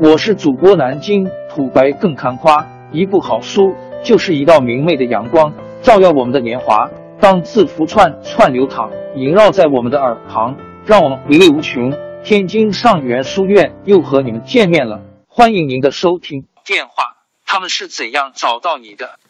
我是主播南京土白更看花，一部好书就是一道明媚的阳光，照耀我们的年华。当字符串串流淌，萦绕在我们的耳旁，让我们回味无穷。天津上元书院又和你们见面了，欢迎您的收听。电话，他们是怎样找到你的？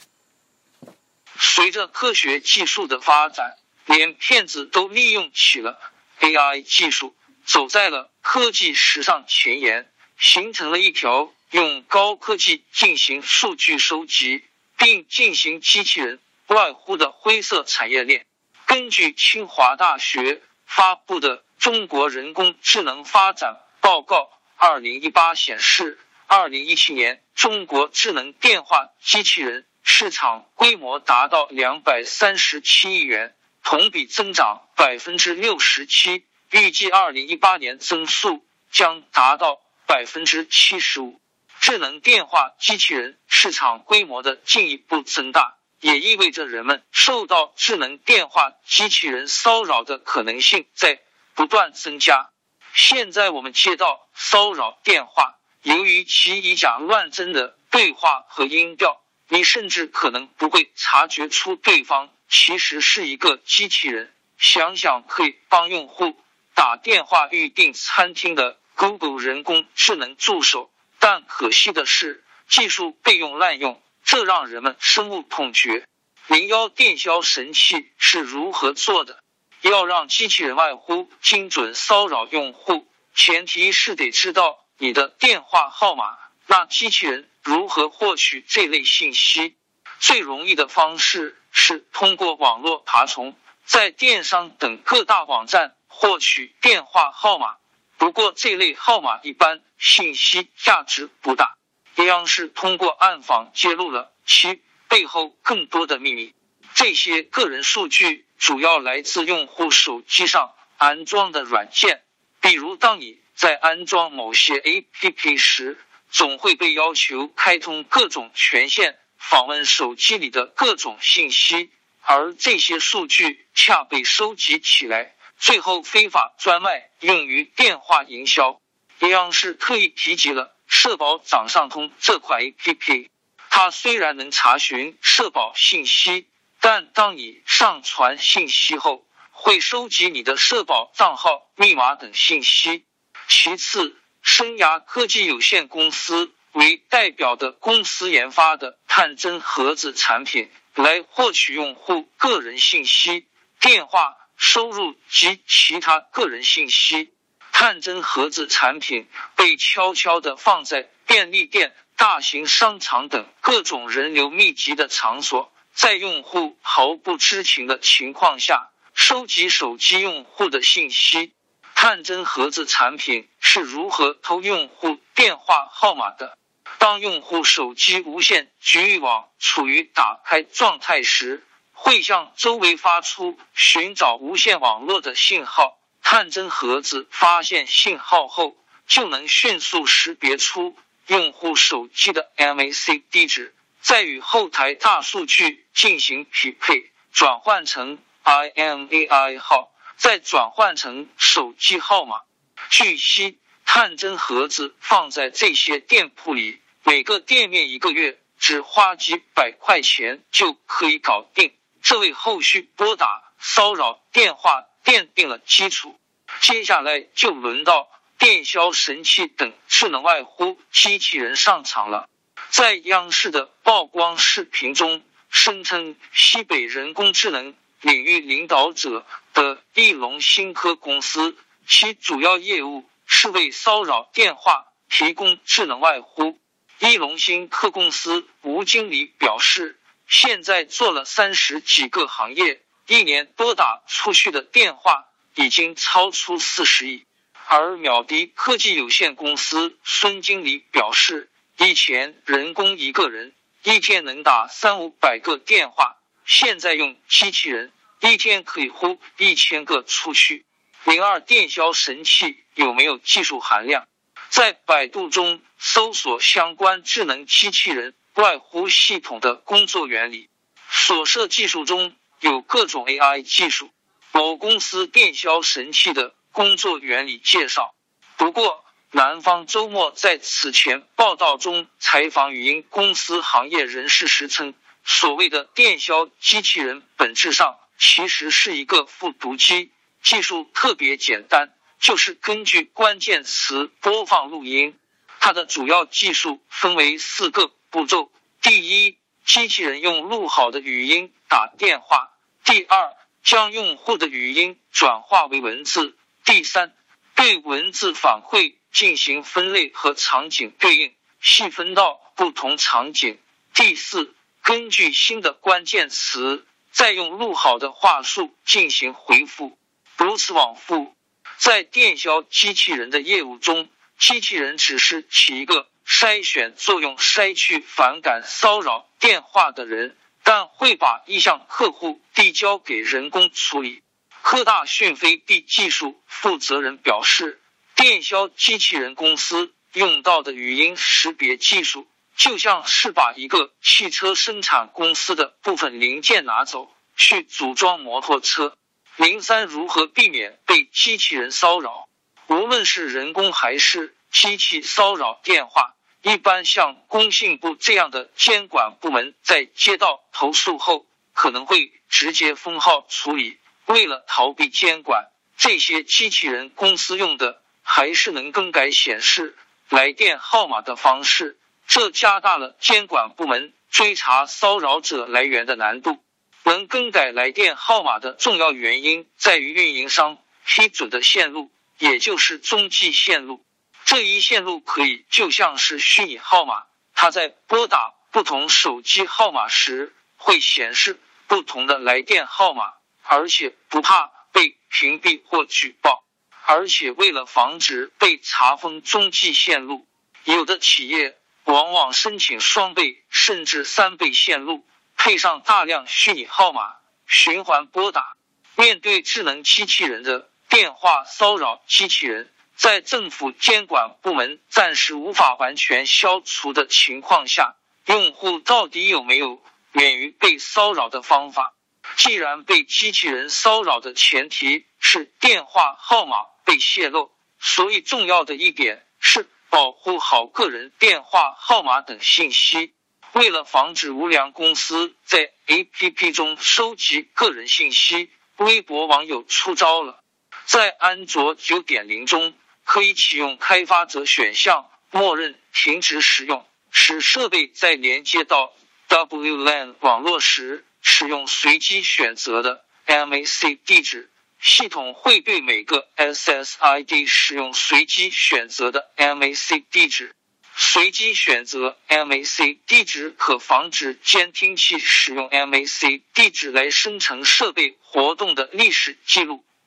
随着科学技术的发展，连骗子都利用起了 AI 技术，走在了科技时尚前沿，形成了一条用高科技进行数据收集并进行机器人外呼的灰色产业链。根据清华大学发布的《中国人工智能发展报告》二零一八显示，二零一七年中国智能电话机器人。市场规模达到两百三十七亿元，同比增长百分之六十七。预计二零一八年增速将达到百分之七十五。智能电话机器人市场规模的进一步增大，也意味着人们受到智能电话机器人骚扰的可能性在不断增加。现在我们接到骚扰电话，由于其以假乱真的对话和音调。你甚至可能不会察觉出对方其实是一个机器人。想想可以帮用户打电话预订餐厅的 Google 人工智能助手，但可惜的是，技术被用滥用，这让人们深恶痛绝。零幺电销神器是如何做的？要让机器人外呼精准骚扰用户，前提是得知道你的电话号码。那机器人如何获取这类信息？最容易的方式是通过网络爬虫，在电商等各大网站获取电话号码。不过这类号码一般信息价值不大。央视通过暗访揭露了其背后更多的秘密。这些个人数据主要来自用户手机上安装的软件，比如当你在安装某些 APP 时。总会被要求开通各种权限，访问手机里的各种信息，而这些数据恰被收集起来，最后非法专卖，用于电话营销。央视特意提及了社保掌上通这款 APP，它虽然能查询社保信息，但当你上传信息后，会收集你的社保账号、密码等信息。其次。生涯科技有限公司为代表的公司研发的探针盒子产品，来获取用户个人信息、电话、收入及其他个人信息。探针盒子产品被悄悄的放在便利店、大型商场等各种人流密集的场所，在用户毫不知情的情况下，收集手机用户的信息。探针盒子产品是如何偷用户电话号码的？当用户手机无线局域网处于打开状态时，会向周围发出寻找无线网络的信号。探针盒子发现信号后，就能迅速识别出用户手机的 MAC 地址，再与后台大数据进行匹配，转换成 IMAI 号。再转换成手机号码。据悉，探针盒子放在这些店铺里，每个店面一个月只花几百块钱就可以搞定，这为后续拨打骚扰电话奠定了基础。接下来就轮到电销神器等智能外呼机器人上场了。在央视的曝光视频中，声称西北人工智能。领域领导者的翼龙新科公司，其主要业务是为骚扰电话提供智能外呼。翼龙新科公司吴经理表示，现在做了三十几个行业，一年拨打出去的电话已经超出四十亿。而秒迪科技有限公司孙经理表示，以前人工一个人一天能打三五百个电话。现在用机器人一天可以呼一千个出去。零二电销神器有没有技术含量？在百度中搜索相关智能机器人外呼系统的工作原理，所涉技术中有各种 AI 技术。某公司电销神器的工作原理介绍。不过，南方周末在此前报道中采访语音公司行业人士时称，所谓的电销机器人本质上其实是一个复读机，技术特别简单，就是根据关键词播放录音。它的主要技术分为四个步骤：第一，机器人用录好的语音打电话；第二，将用户的语音转化为文字；第三，对文字反馈。进行分类和场景对应，细分到不同场景。第四，根据新的关键词，再用录好的话术进行回复，如此往复。在电销机器人的业务中，机器人只是起一个筛选作用，筛去反感骚扰电话的人，但会把意向客户递交给人工处理。科大讯飞 B 技术负责人表示。电销机器人公司用到的语音识别技术，就像是把一个汽车生产公司的部分零件拿走去组装摩托车。零三如何避免被机器人骚扰？无论是人工还是机器骚扰电话，一般像工信部这样的监管部门，在接到投诉后，可能会直接封号处理。为了逃避监管，这些机器人公司用的。还是能更改显示来电号码的方式，这加大了监管部门追查骚扰者来源的难度。能更改来电号码的重要原因在于运营商批准的线路，也就是中继线路。这一线路可以就像是虚拟号码，它在拨打不同手机号码时会显示不同的来电号码，而且不怕被屏蔽或举报。而且为了防止被查封中继线路，有的企业往往申请双倍甚至三倍线路，配上大量虚拟号码循环拨打。面对智能机器人的电话骚扰，机器人在政府监管部门暂时无法完全消除的情况下，用户到底有没有免于被骚扰的方法？既然被机器人骚扰的前提是电话号码。被泄露，所以重要的一点是保护好个人电话号码等信息。为了防止无良公司在 APP 中收集个人信息，微博网友出招了。在安卓9.0中，可以启用开发者选项，默认停止使用，使设备在连接到 WLAN 网络时使用随机选择的 MAC 地址。系统会对每个 SSID 使用随机选择的 MAC 地址。随机选择 MAC 地址可防止监听器使用 MAC 地址来生成设备活动的历史记录，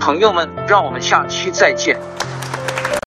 朋友们，让我们下期再见。